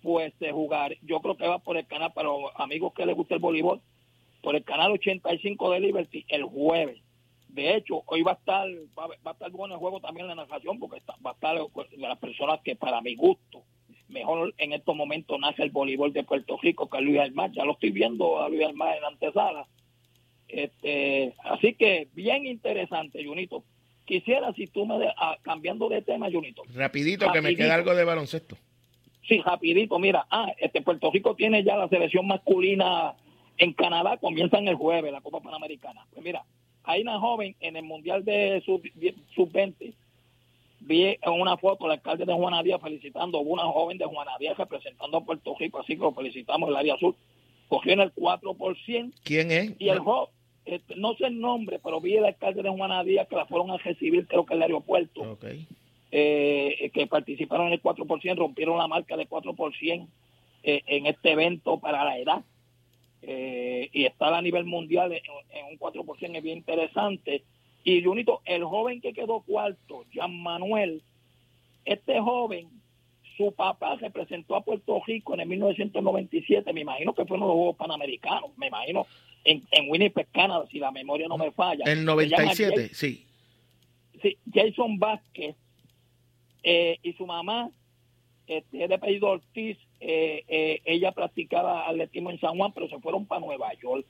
pues se jugar, yo creo que va por el canal, para los amigos que les gusta el voleibol, por el canal 85 de Liberty el jueves. De hecho, hoy va a estar va, a estar bueno el juego también la narración porque va a estar las personas que para mi gusto mejor en estos momentos nace el voleibol de Puerto Rico que Luis Almar. Ya lo estoy viendo a Luis Almar en la antesala Este, así que bien interesante, Junito. Quisiera si tú me de, ah, cambiando de tema, Junito. Rapidito, que me queda algo de baloncesto. Sí, rapidito, mira, ah, este Puerto Rico tiene ya la selección masculina en Canadá, comienzan el jueves la Copa Panamericana. Pues mira, hay una joven en el Mundial de Sub-20, vi en una foto el alcalde de Juana Díaz felicitando a una joven de Juana Díaz representando a Puerto Rico, así que lo felicitamos el área sur. Cogió en el 4%. ¿Quién es? Y el joven, este, no sé el nombre, pero vi el alcalde de Juana Díaz que la fueron a recibir, creo que en el aeropuerto. Eh, que participaron en el 4%, rompieron la marca de 4% eh, en este evento para la edad. Eh, y estar a nivel mundial en, un 4% es bien interesante. Y Junito, el joven que quedó cuarto, Jean Manuel, este joven, su papá representó a Puerto Rico en el 1997, me imagino que fue uno de los Juegos Panamericanos, me imagino, en, en Winnipeg, Canadá, si la memoria no me falla. En 97, sí. Sí, Jason Vázquez eh, y su mamá, este, de apellido Ortiz, eh, eh, ella practicaba atletismo en San Juan, pero se fueron para Nueva York.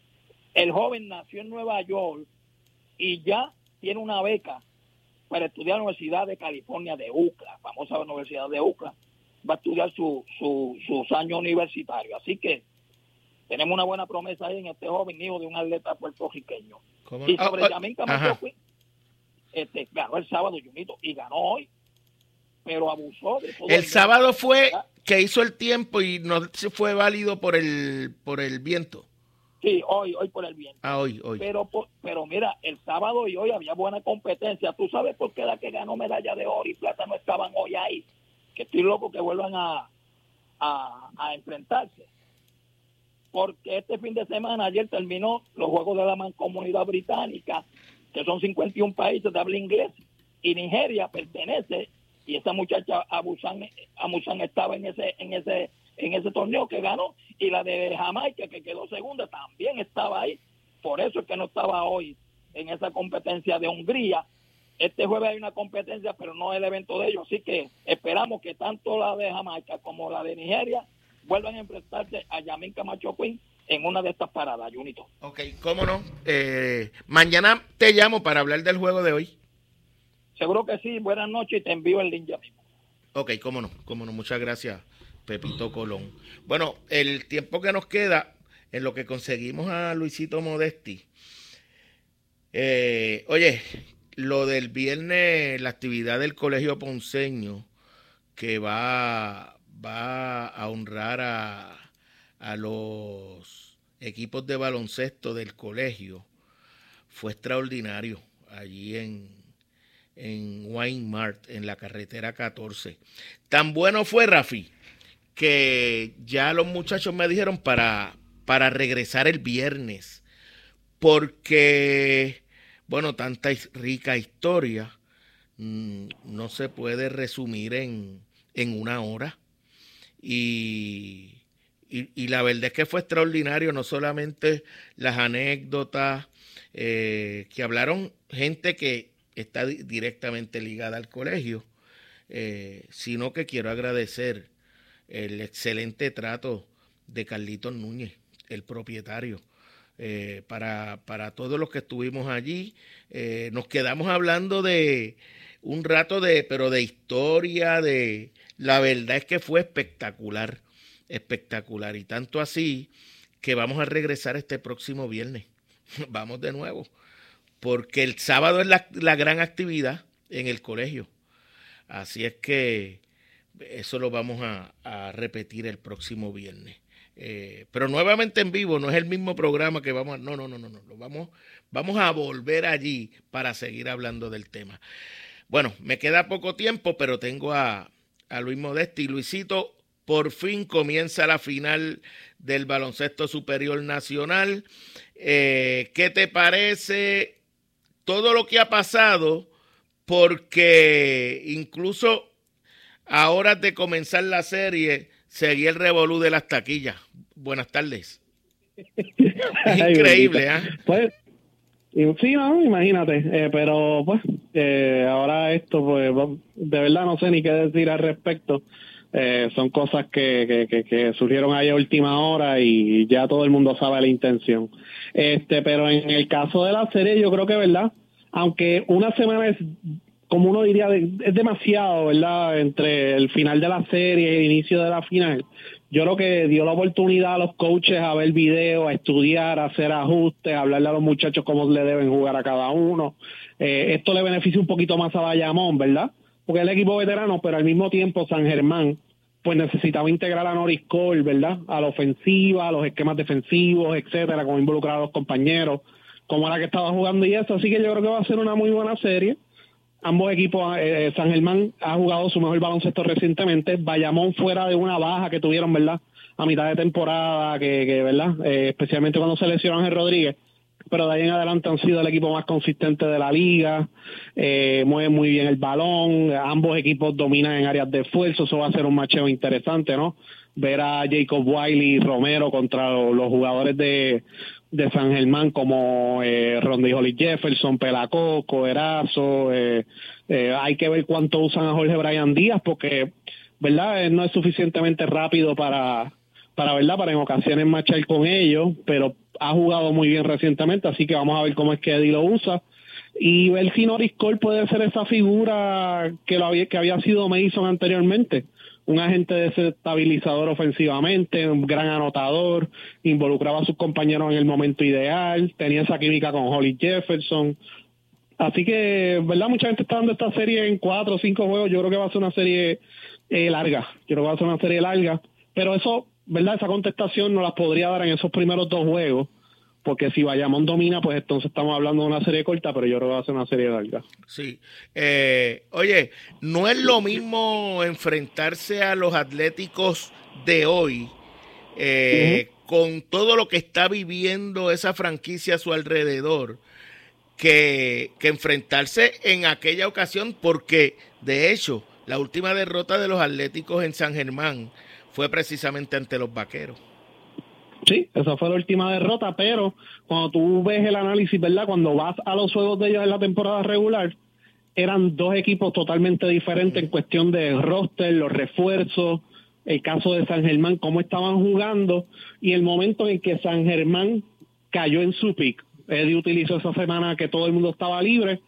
El joven nació en Nueva York y ya tiene una beca para estudiar en la Universidad de California de UCLA, famosa Universidad de UCLA. Va a estudiar su, su, sus años universitarios. Así que tenemos una buena promesa ahí en este joven hijo de un atleta puertorriqueño. Y sobre oh, oh, este, ganó el sábado, Junito, y ganó hoy pero abusó de todo el, sábado fue que hizo el tiempo y no se fue válido por el por el viento. Sí, hoy, hoy por el viento. Ah, hoy, hoy. Pero, pero mira, el sábado y hoy había buena competencia. ¿Tú sabes por qué la que ganó medalla de oro y plata no estaban hoy ahí? Que estoy loco que vuelvan a, a, a enfrentarse. Porque este fin de semana, ayer terminó los Juegos de la Mancomunidad Británica, que son 51 países de habla inglés, y Nigeria pertenece y esa muchacha Abusan, Abusan estaba en ese en ese en ese torneo que ganó y la de Jamaica que quedó segunda también estaba ahí. Por eso es que no estaba hoy en esa competencia de Hungría. Este jueves hay una competencia pero no el evento de ellos así que esperamos que tanto la de Jamaica como la de Nigeria vuelvan a enfrentarse a Yamin Camacho Queen en una de estas paradas, Junito. Ok, cómo no. Eh, mañana te llamo para hablar del juego de hoy. Seguro que sí. Buenas noches y te envío el link ya mismo. Ok, cómo no, cómo no. Muchas gracias, Pepito Colón. Bueno, el tiempo que nos queda en lo que conseguimos a Luisito Modesti. Eh, oye, lo del viernes, la actividad del Colegio Ponceño, que va, va a honrar a, a los equipos de baloncesto del colegio, fue extraordinario allí en, en Wine Mart, en la carretera 14. Tan bueno fue, Rafi, que ya los muchachos me dijeron para, para regresar el viernes, porque, bueno, tanta rica historia mm, no se puede resumir en, en una hora. Y, y, la verdad es que fue extraordinario, no solamente las anécdotas eh, que hablaron gente que está directamente ligada al colegio, eh, sino que quiero agradecer el excelente trato de Carlitos Núñez, el propietario. Eh, para, para, todos los que estuvimos allí, nos quedamos hablando de un rato de, pero de historia, de la verdad es que fue espectacular, espectacular, y tanto así que vamos a regresar este próximo viernes. [LAUGHS] vamos de nuevo porque el sábado es la, gran actividad en el colegio. Así es que eso lo vamos a, repetir el próximo viernes. Eh, pero nuevamente en vivo, no es el mismo programa que vamos a... No, no, no, no, no. Lo vamos, vamos a volver allí para seguir hablando del tema. Bueno, me queda poco tiempo, pero tengo a, a Luis Modesti. Luisito, por fin comienza la final del baloncesto superior nacional. Eh, ¿Qué te parece todo lo que ha pasado, porque incluso ahora de comenzar la serie, seguía el revolú de las taquillas. Buenas tardes. [LAUGHS] Increíble, ¿ah? Sí, imagínate, eh, pero pues eh, ahora esto, pues de verdad no sé ni qué decir al respecto. Eh, son cosas que, que, que, surgieron ahí a última hora y ya todo el mundo sabe la intención. Este, pero en el caso de la serie, yo creo que, ¿verdad? Aunque una semana es, como uno diría, es demasiado, ¿verdad? Entre el final de la serie y el inicio de la final. Yo creo que dio la oportunidad a los coaches a ver videos, a estudiar, a hacer ajustes, a hablarle a los muchachos cómo le deben jugar a cada uno. Eh, esto le beneficia un poquito más a Bayamón, ¿verdad? Porque es el equipo veterano, pero al mismo tiempo San Germán pues necesitaba integrar a Norris Cole, ¿verdad? A la ofensiva, a los esquemas defensivos, etcétera, como involucrar a los compañeros, como era que estaba jugando y eso. Así que yo creo que va a ser una muy buena serie. Ambos equipos, eh, San Germán ha jugado su mejor baloncesto recientemente. Bayamón fuera de una baja que tuvieron, ¿verdad? A mitad de temporada, que, que ¿verdad? Eh, especialmente cuando se lesionó Ángel Rodríguez pero de ahí en adelante han sido el equipo más consistente de la liga, eh, mueven muy bien el balón, ambos equipos dominan en áreas de esfuerzo, eso va a ser un macheo interesante, ¿no? Ver a Jacob Wiley y Romero contra los, jugadores de, de San Germán como eh, Rondy Holly Jefferson, Pelacoco, Erazo, eh, eh, hay que ver cuánto usan a Jorge Brian Díaz porque, ¿verdad? no es suficientemente rápido para para verdad para en ocasiones marchar con ellos, pero ha jugado muy bien recientemente, así que vamos a ver cómo es que Eddie lo usa. Y ver si Norris Cole puede ser esa figura que lo había que había sido Mason anteriormente, un agente desestabilizador ofensivamente, un gran anotador, involucraba a sus compañeros en el momento ideal, tenía esa química con Holly Jefferson. Así que, ¿verdad? Mucha gente está dando esta serie en cuatro o cinco juegos. Yo creo que va a ser una serie eh, larga. Yo creo que va a ser una serie larga. Pero eso ¿verdad? Esa contestación no las podría dar en esos primeros dos juegos, porque si Bayamón domina, pues entonces estamos hablando de una serie corta, pero yo creo que va a ser una serie larga. Sí. Eh, oye, no es lo mismo enfrentarse a los atléticos de hoy eh, con todo lo que está viviendo esa franquicia a su alrededor. Que, que enfrentarse en aquella ocasión, porque de hecho, la última derrota de los Atléticos en San Germán fue precisamente ante los vaqueros. Sí, esa fue la última derrota, pero cuando tú ves el análisis, ¿verdad? Cuando vas a los juegos de ellos en la temporada regular, eran dos equipos totalmente diferentes en cuestión de roster, los refuerzos, el caso de San Germán, cómo estaban jugando y el momento en que San Germán cayó en su pick. Eddie utilizó esa semana que todo el mundo estaba libre,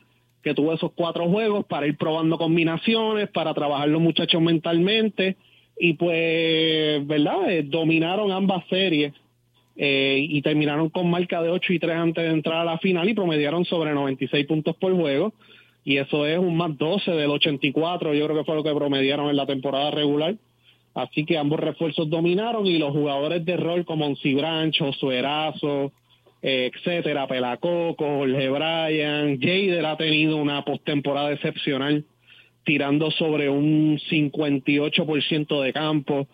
que tuvo esos cuatro juegos para ir probando combinaciones, para trabajar los muchachos mentalmente y pues, ¿verdad? Eh, dominaron ambas series eh, y terminaron con marca de 8 y 3 antes de entrar a la final y promediaron sobre 96 puntos por juego. Y eso es un más 12 del 84, yo creo que fue lo que promediaron en la temporada regular. Así que ambos refuerzos dominaron y los jugadores de rol como Brancho, Suerazo, eh, etcétera, Pelacoco, Jorge Bryan, Jader ha tenido una postemporada excepcional tirando sobre un 58% de campo,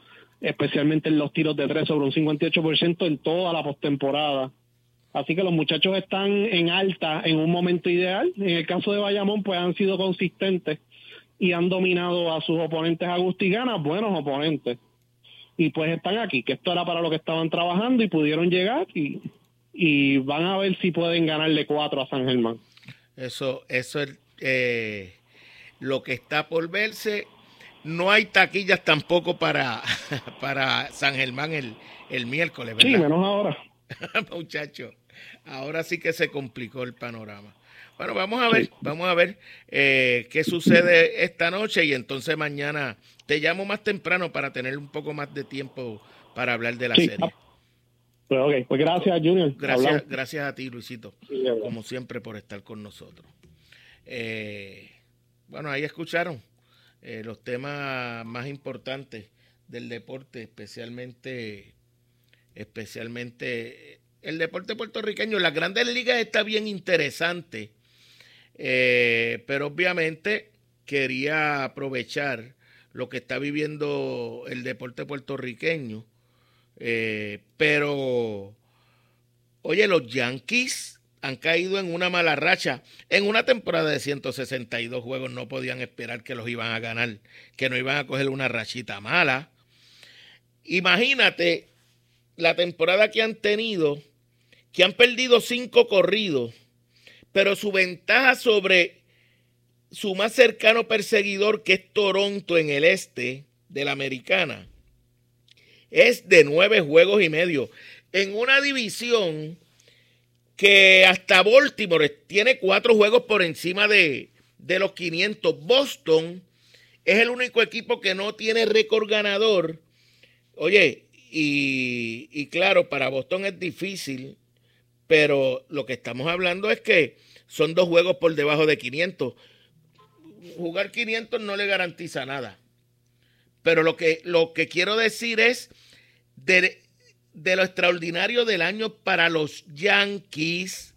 especialmente en los tiros de tres, sobre un 58% en toda la postemporada. Así que los muchachos están en alta en un momento ideal. En el caso de Bayamón, pues han sido consistentes y han dominado a sus oponentes agustiganas, buenos oponentes. Y pues están aquí, que esto era para lo que estaban trabajando y pudieron llegar y, y van a ver si pueden ganarle cuatro a San Germán. Eso, eso es, eh, lo que está por verse. No hay taquillas tampoco para, [LAUGHS] para San Germán el, el miércoles, ¿verdad? Sí, menos ahora. [LAUGHS] Muchacho, ahora sí que se complicó el panorama. Bueno, vamos a ver, vamos a ver eh, qué sucede esta noche y entonces mañana te llamo más temprano para tener un poco más de tiempo para hablar de la serie. Pues, pues gracias, Junior. Gracias, gracias a ti, Luisito, como siempre, por estar con nosotros. Eh, bueno, ahí escucharon eh, los temas más importantes del deporte, especialmente, especialmente el deporte puertorriqueño. Las grandes ligas está bien interesante, eh, pero obviamente quería aprovechar lo que está viviendo el deporte puertorriqueño. Eh, pero, oye, los Yankees han caído en una mala racha. En una temporada de 162 juegos no podían esperar que los iban a ganar, que no iban a coger una rachita mala. Imagínate la temporada que han tenido, que han perdido cinco corridos, pero su ventaja sobre su más cercano perseguidor, que es Toronto en el este, de la americana es de nueve juegos y medio. En una división que hasta Baltimore tiene cuatro juegos por encima de, de los 500. Boston es el único equipo que no tiene récord ganador. Oye, y, claro, para Boston es difícil, pero lo que estamos hablando es que son dos juegos por debajo de 500. Jugar 500 no le garantiza nada. Pero lo que, lo que quiero decir es de lo extraordinario del año para los Yankees,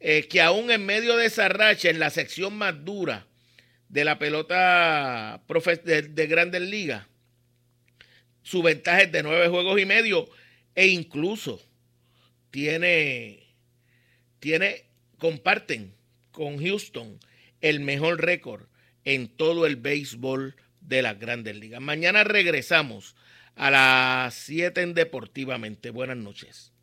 eh, que aún en medio de esa racha, en la sección más dura de la pelota de, de Grandes Ligas, su ventaja es de nueve juegos y medio e incluso tiene, tiene, comparten con Houston el mejor récord en todo el béisbol de las grandes ligas. Mañana regresamos a las 7 en Deportivamente. Buenas noches.